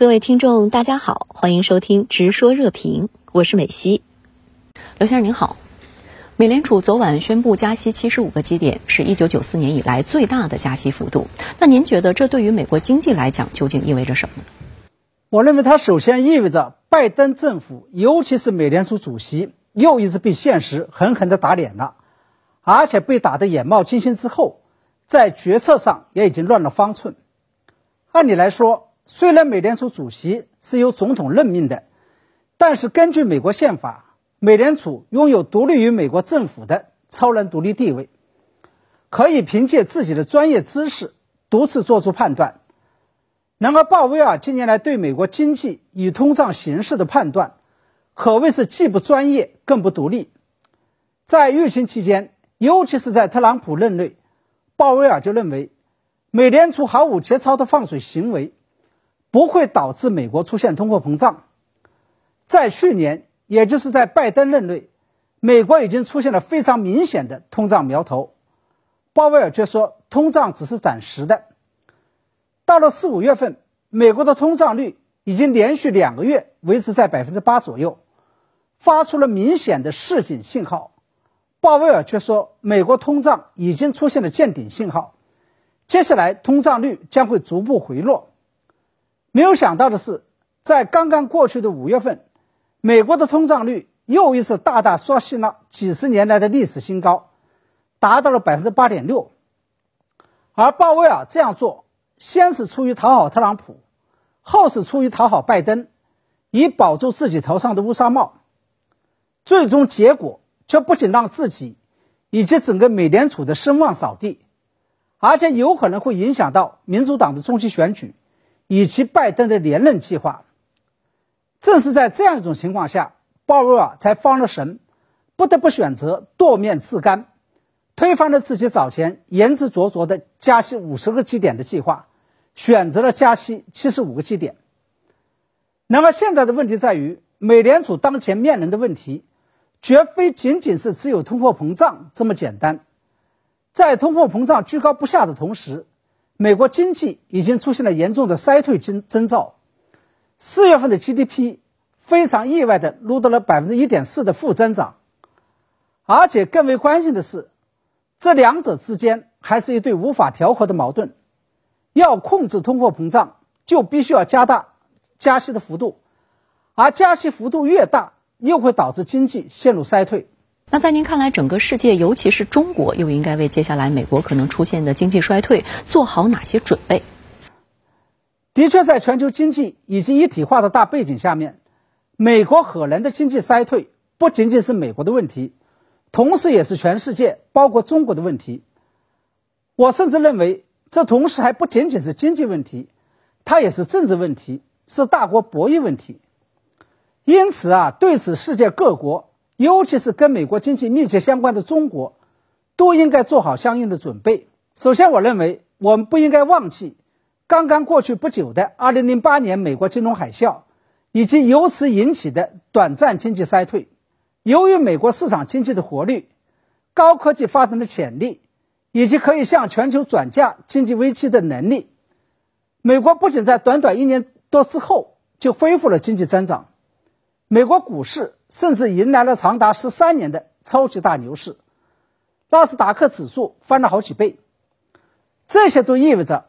各位听众，大家好，欢迎收听《直说热评》，我是美西。刘先生您好，美联储昨晚宣布加息七十五个基点，是一九九四年以来最大的加息幅度。那您觉得这对于美国经济来讲究竟意味着什么呢？我认为它首先意味着拜登政府，尤其是美联储主席，又一次被现实狠狠地打脸了，而且被打得眼冒金星之后，在决策上也已经乱了方寸。按理来说，虽然美联储主席是由总统任命的，但是根据美国宪法，美联储拥有独立于美国政府的超然独立地位，可以凭借自己的专业知识独自做出判断。然而，鲍威尔近年来对美国经济与通胀形势的判断，可谓是既不专业更不独立。在疫情期间，尤其是在特朗普任内，鲍威尔就认为，美联储毫无节操的放水行为。不会导致美国出现通货膨胀。在去年，也就是在拜登任内，美国已经出现了非常明显的通胀苗头。鲍威尔却说，通胀只是暂时的。到了四五月份，美国的通胀率已经连续两个月维持在百分之八左右，发出了明显的示警信号。鲍威尔却说，美国通胀已经出现了见顶信号，接下来通胀率将会逐步回落。没有想到的是，在刚刚过去的五月份，美国的通胀率又一次大大刷新了几十年来的历史新高，达到了百分之八点六。而鲍威尔这样做，先是出于讨好特朗普，后是出于讨好拜登，以保住自己头上的乌纱帽。最终结果却不仅让自己以及整个美联储的声望扫地，而且有可能会影响到民主党的中期选举。以及拜登的连任计划，正是在这样一种情况下，鲍威尔才慌了神，不得不选择剁面自干，推翻了自己早前言之凿凿的加息五十个基点的计划，选择了加息七十五个基点。那么现在的问题在于，美联储当前面临的问题，绝非仅仅是只有通货膨胀这么简单，在通货膨胀居高不下的同时。美国经济已经出现了严重的衰退征征兆，四月份的 GDP 非常意外的录得了百分之一点四的负增长，而且更为关键的是，这两者之间还是一对无法调和的矛盾。要控制通货膨胀，就必须要加大加息的幅度，而加息幅度越大，又会导致经济陷入衰退。那在您看来，整个世界，尤其是中国，又应该为接下来美国可能出现的经济衰退做好哪些准备？的确，在全球经济已经一体化的大背景下面，美国可能的经济衰退不仅仅是美国的问题，同时也是全世界，包括中国的问题。我甚至认为，这同时还不仅仅是经济问题，它也是政治问题，是大国博弈问题。因此啊，对此，世界各国。尤其是跟美国经济密切相关的中国，都应该做好相应的准备。首先，我认为我们不应该忘记刚刚过去不久的2008年美国金融海啸，以及由此引起的短暂经济衰退。由于美国市场经济的活力、高科技发展的潜力，以及可以向全球转嫁经济危机的能力，美国不仅在短短一年多之后就恢复了经济增长。美国股市甚至迎来了长达十三年的超级大牛市，纳斯达克指数翻了好几倍。这些都意味着，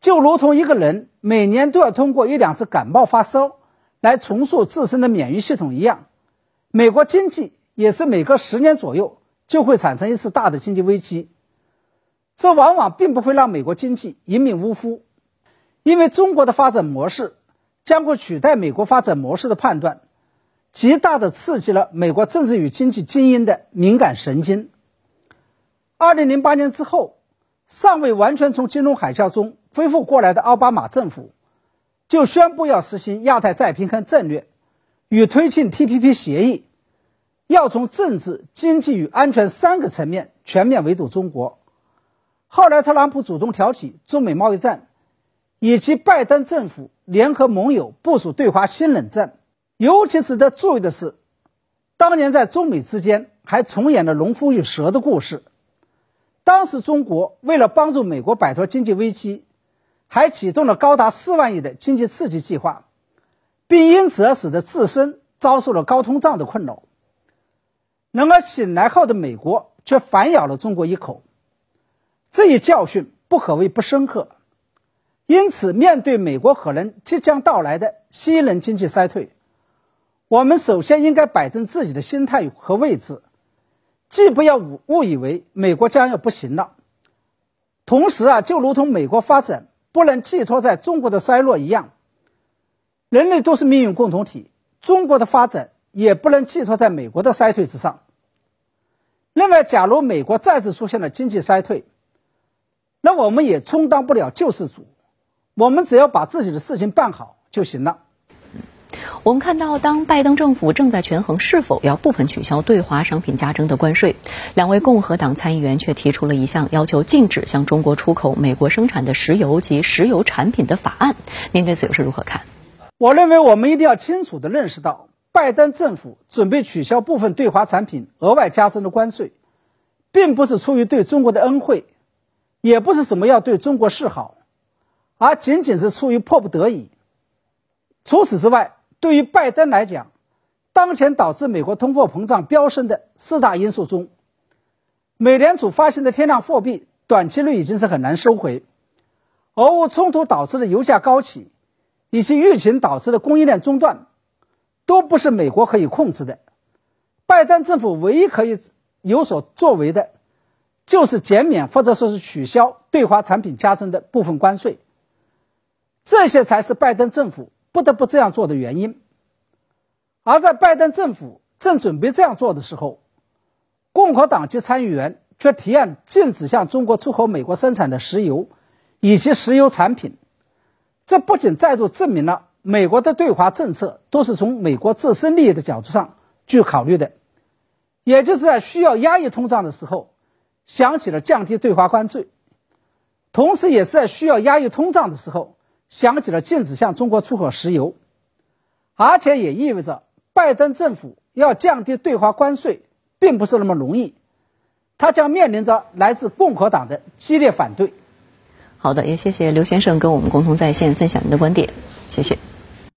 就如同一个人每年都要通过一两次感冒发烧来重塑自身的免疫系统一样，美国经济也是每隔十年左右就会产生一次大的经济危机。这往往并不会让美国经济一命呜呼，因为中国的发展模式将会取代美国发展模式的判断。极大的刺激了美国政治与经济精英的敏感神经。二零零八年之后，尚未完全从金融海啸中恢复过来的奥巴马政府，就宣布要实行亚太再平衡战略，与推进 TPP 协议，要从政治、经济与安全三个层面全面围堵中国。后来，特朗普主动挑起中美贸易战，以及拜登政府联合盟友部署对华新冷战。尤其值得注意的是，当年在中美之间还重演了农夫与蛇的故事。当时中国为了帮助美国摆脱经济危机，还启动了高达四万亿的经济刺激计划，并因此而使得自身遭受了高通胀的困扰。然而醒来后的美国却反咬了中国一口，这一教训不可谓不深刻。因此，面对美国可能即将到来的新一轮经济衰退，我们首先应该摆正自己的心态和位置，既不要误误以为美国将要不行了，同时啊，就如同美国发展不能寄托在中国的衰落一样，人类都是命运共同体，中国的发展也不能寄托在美国的衰退之上。另外，假如美国再次出现了经济衰退，那我们也充当不了救世主。我们只要把自己的事情办好就行了。我们看到，当拜登政府正在权衡是否要部分取消对华商品加征的关税，两位共和党参议员却提出了一项要求禁止向中国出口美国生产的石油及石油产品的法案。您对此又是如何看？我认为，我们一定要清楚地认识到，拜登政府准备取消部分对华产品额外加征的关税，并不是出于对中国的恩惠，也不是什么要对中国示好。而仅仅是出于迫不得已。除此之外，对于拜登来讲，当前导致美国通货膨胀飙升的四大因素中，美联储发行的天量货币短期内已经是很难收回，俄乌冲突导致的油价高企，以及疫情导致的供应链中断，都不是美国可以控制的。拜登政府唯一可以有所作为的，就是减免或者说是取消对华产品加征的部分关税。这些才是拜登政府不得不这样做的原因。而在拜登政府正准备这样做的时候，共和党籍参议员却提案禁止向中国出口美国生产的石油以及石油产品。这不仅再度证明了美国的对华政策都是从美国自身利益的角度上去考虑的，也就是在需要压抑通胀的时候，想起了降低对华关税，同时也是在需要压抑通胀的时候。响起了禁止向中国出口石油，而且也意味着拜登政府要降低对华关税，并不是那么容易，他将面临着来自共和党的激烈反对。好的，也谢谢刘先生跟我们共同在线分享您的观点，谢谢。